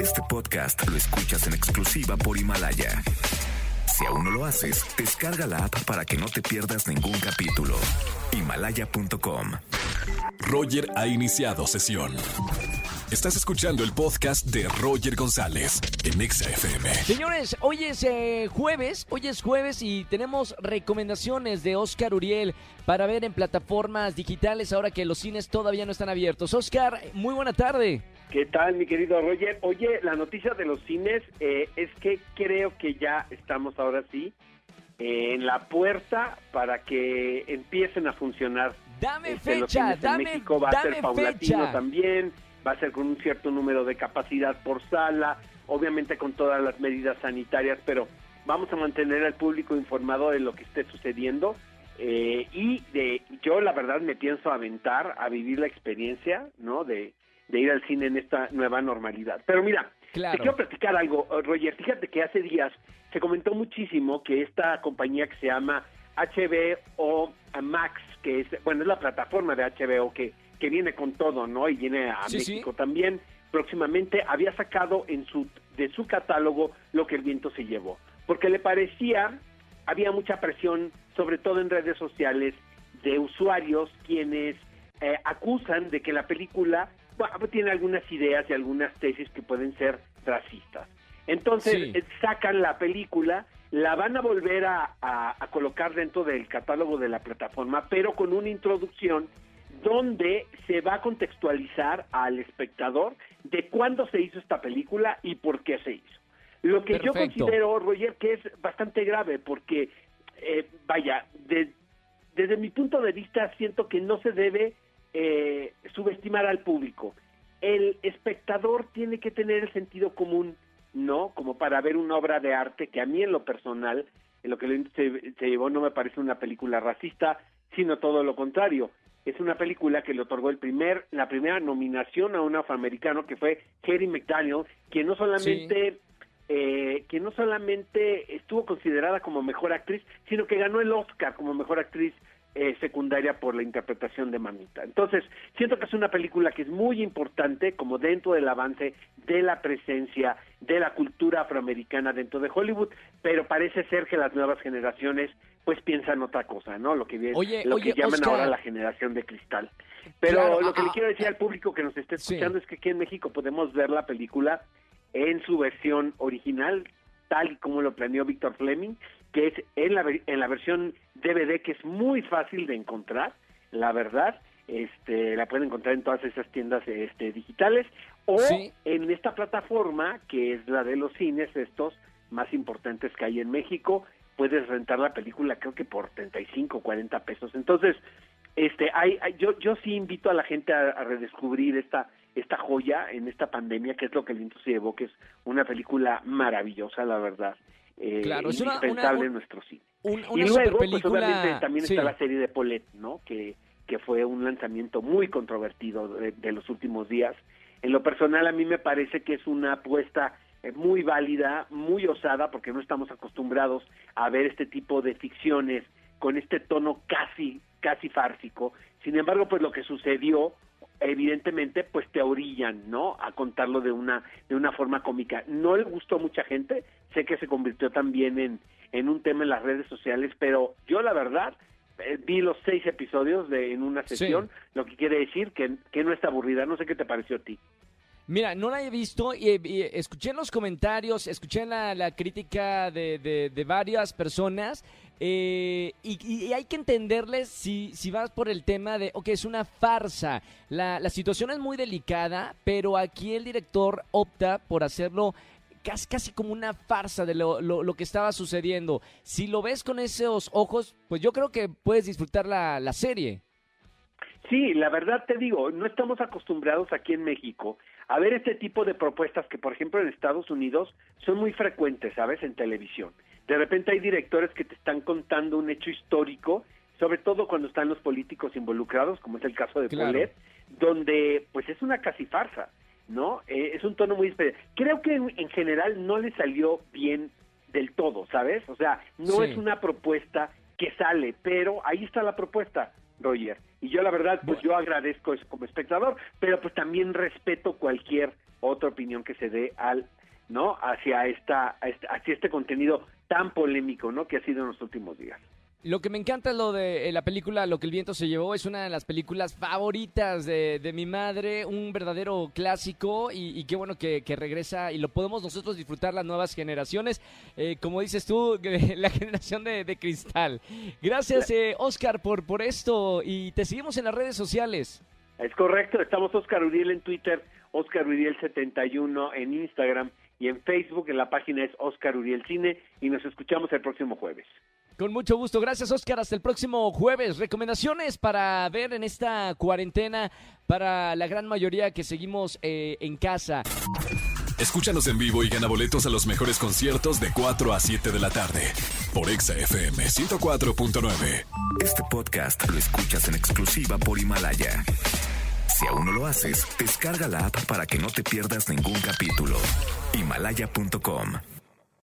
Este podcast lo escuchas en exclusiva por Himalaya. Si aún no lo haces, descarga la app para que no te pierdas ningún capítulo. Himalaya.com. Roger ha iniciado sesión. Estás escuchando el podcast de Roger González en Exa FM. Señores, hoy es eh, jueves, hoy es jueves y tenemos recomendaciones de Oscar Uriel para ver en plataformas digitales ahora que los cines todavía no están abiertos. Oscar, muy buena tarde. ¿Qué tal, mi querido Roger? Oye, la noticia de los cines eh, es que creo que ya estamos ahora sí eh, en la puerta para que empiecen a funcionar. Dame Este, los fecha, cines en dame, México va a ser paulatino fecha. también, va a ser con un cierto número de capacidad por sala, obviamente con todas las medidas sanitarias, pero vamos a mantener al público informado de lo que esté sucediendo. eh, y de yo la verdad me pienso aventar a vivir la experiencia, ¿no? De, de ir al cine en esta nueva normalidad. Pero mira, Claro. te quiero platicar algo, eh, Roger. Fíjate que hace días se comentó muchísimo que esta compañía que se llama HBO Max, que es, bueno, es la plataforma de HBO que, que viene con todo, ¿no? Y viene a Sí, sí. México también próximamente, había sacado en su, de su catálogo lo que el viento se llevó. Porque le parecía, había mucha presión, sobre todo en redes sociales, de usuarios quienes eh, acusan de que la película tiene algunas ideas y algunas tesis que pueden ser racistas. Entonces Sí. eh, sacan la película, la van a volver a, a- a colocar dentro del catálogo de la plataforma, pero con una introducción donde se va a contextualizar al espectador de cuándo se hizo esta película y por qué se hizo. Lo que yo considero, Roger, que es bastante grave, porque, eh, vaya, de- desde mi punto de vista siento que no se debe eh, subestimar al público. El espectador tiene que tener el sentido común, ¿no? Como para ver una obra de arte que a mí en lo personal, en lo que se, se llevó no me parece una película racista, sino todo lo contrario. Es una película que le otorgó el primer, la primera nominación a un afroamericano que fue Harry McDaniel, quien no solamente eh, que no solamente estuvo considerada como mejor actriz, sino que ganó el Oscar como mejor actriz eh, secundaria por la interpretación de Mamita. Entonces, siento que es una película que es muy importante como dentro del avance de la presencia de la cultura afroamericana dentro de Hollywood, pero parece ser que las nuevas generaciones pues piensan otra cosa, ¿no? Lo que viene, Oye, lo oye, que llaman Oscar. ahora la generación de cristal. Pero Claro, lo que ah, le quiero ah, decir ah. al público que nos esté Sí. escuchando es que aquí en México podemos ver la película en su versión original, tal y como lo planeó Víctor Fleming, que es en la, en la versión DVD, que es muy fácil de encontrar, la verdad. Este, la pueden encontrar en todas esas tiendas este, digitales o Sí. en esta plataforma que es la de los cines estos más importantes que hay en México puedes rentar la película creo que por 35 40 pesos entonces este hay, hay- yo yo sí invito a la gente a, a redescubrir esta esta joya en esta pandemia que es lo que el se llevó que es una película maravillosa la verdad eh, Claro, es una- indispensable una- en nuestro cine Un- y una luego, pues obviamente también sí. está la serie de Paulette, ¿no? Que, que fue un lanzamiento muy controvertido de, de los últimos días. En lo personal, a mí me parece que es una apuesta eh, muy válida, muy osada, porque no estamos acostumbrados a ver este tipo de ficciones con este tono casi, casi fársico. Sin embargo, pues lo que sucedió evidentemente pues te orillan no a contarlo de una de una forma cómica. No le gustó a mucha gente sé que se convirtió también en en un tema en las redes sociales pero yo la verdad eh, vi los seis episodios de en una Sí. sesión lo que quiere decir que, que no está aburrida. No sé qué te pareció a ti Mira, no la he visto y, escuché en los comentarios, escuché la, la crítica de, de- varias personas eh, y, y hay que entenderles si, si vas por el tema de, ok, es una farsa. La, la situación es muy delicada, pero aquí el director opta por hacerlo casi, casi como una farsa de lo, lo- lo que estaba sucediendo. Si lo ves con esos ojos, pues yo creo que puedes disfrutar la, la serie. Sí, la verdad te digo, no estamos acostumbrados aquí en México a ver este tipo de propuestas que, por ejemplo, en Estados Unidos son muy frecuentes, ¿sabes? En televisión. De repente hay directores que te están contando un hecho histórico, sobre todo cuando están los políticos involucrados, como es el caso de Claro. Paulette, donde pues es una casi farsa, ¿no? Eh, es un tono muy especial. Creo que en, en general no le salió bien del todo, ¿sabes? O sea, no Sí. es una propuesta que sale, pero ahí está la propuesta. Roger. Y yo la verdad, pues yo agradezco eso como espectador, pero pues también respeto cualquier otra opinión que se dé al, ¿no? Hacia esta, hacia este contenido tan polémico, ¿no? Que ha sido en los últimos días. Lo que me encanta es lo de eh, la película Lo que el viento se llevó. Es una de las películas favoritas de, de mi madre. Un verdadero clásico. Y, qué bueno que, regresa y lo podemos nosotros disfrutar las nuevas generaciones. Eh, como dices tú, la generación de, cristal. Gracias, eh, Oscar, por, por esto. Y te seguimos en las redes sociales. Es correcto. Estamos Oscar Uriel en Twitter, Oscar Uriel71 en Instagram y en Facebook. En la página es Oscar Uriel Cine. Y nos escuchamos el próximo jueves. Con mucho gusto. Gracias, Oscar. Hasta el próximo jueves. Recomendaciones para ver en esta cuarentena para la gran mayoría que seguimos eh, en casa. Escúchanos en vivo y gana boletos a los mejores conciertos de 4 a 7 de la tarde por Exa FM 104.9. Este podcast lo escuchas en exclusiva por Himalaya. Si aún no lo haces, descarga la app para que no te pierdas ningún capítulo. Himalaya.com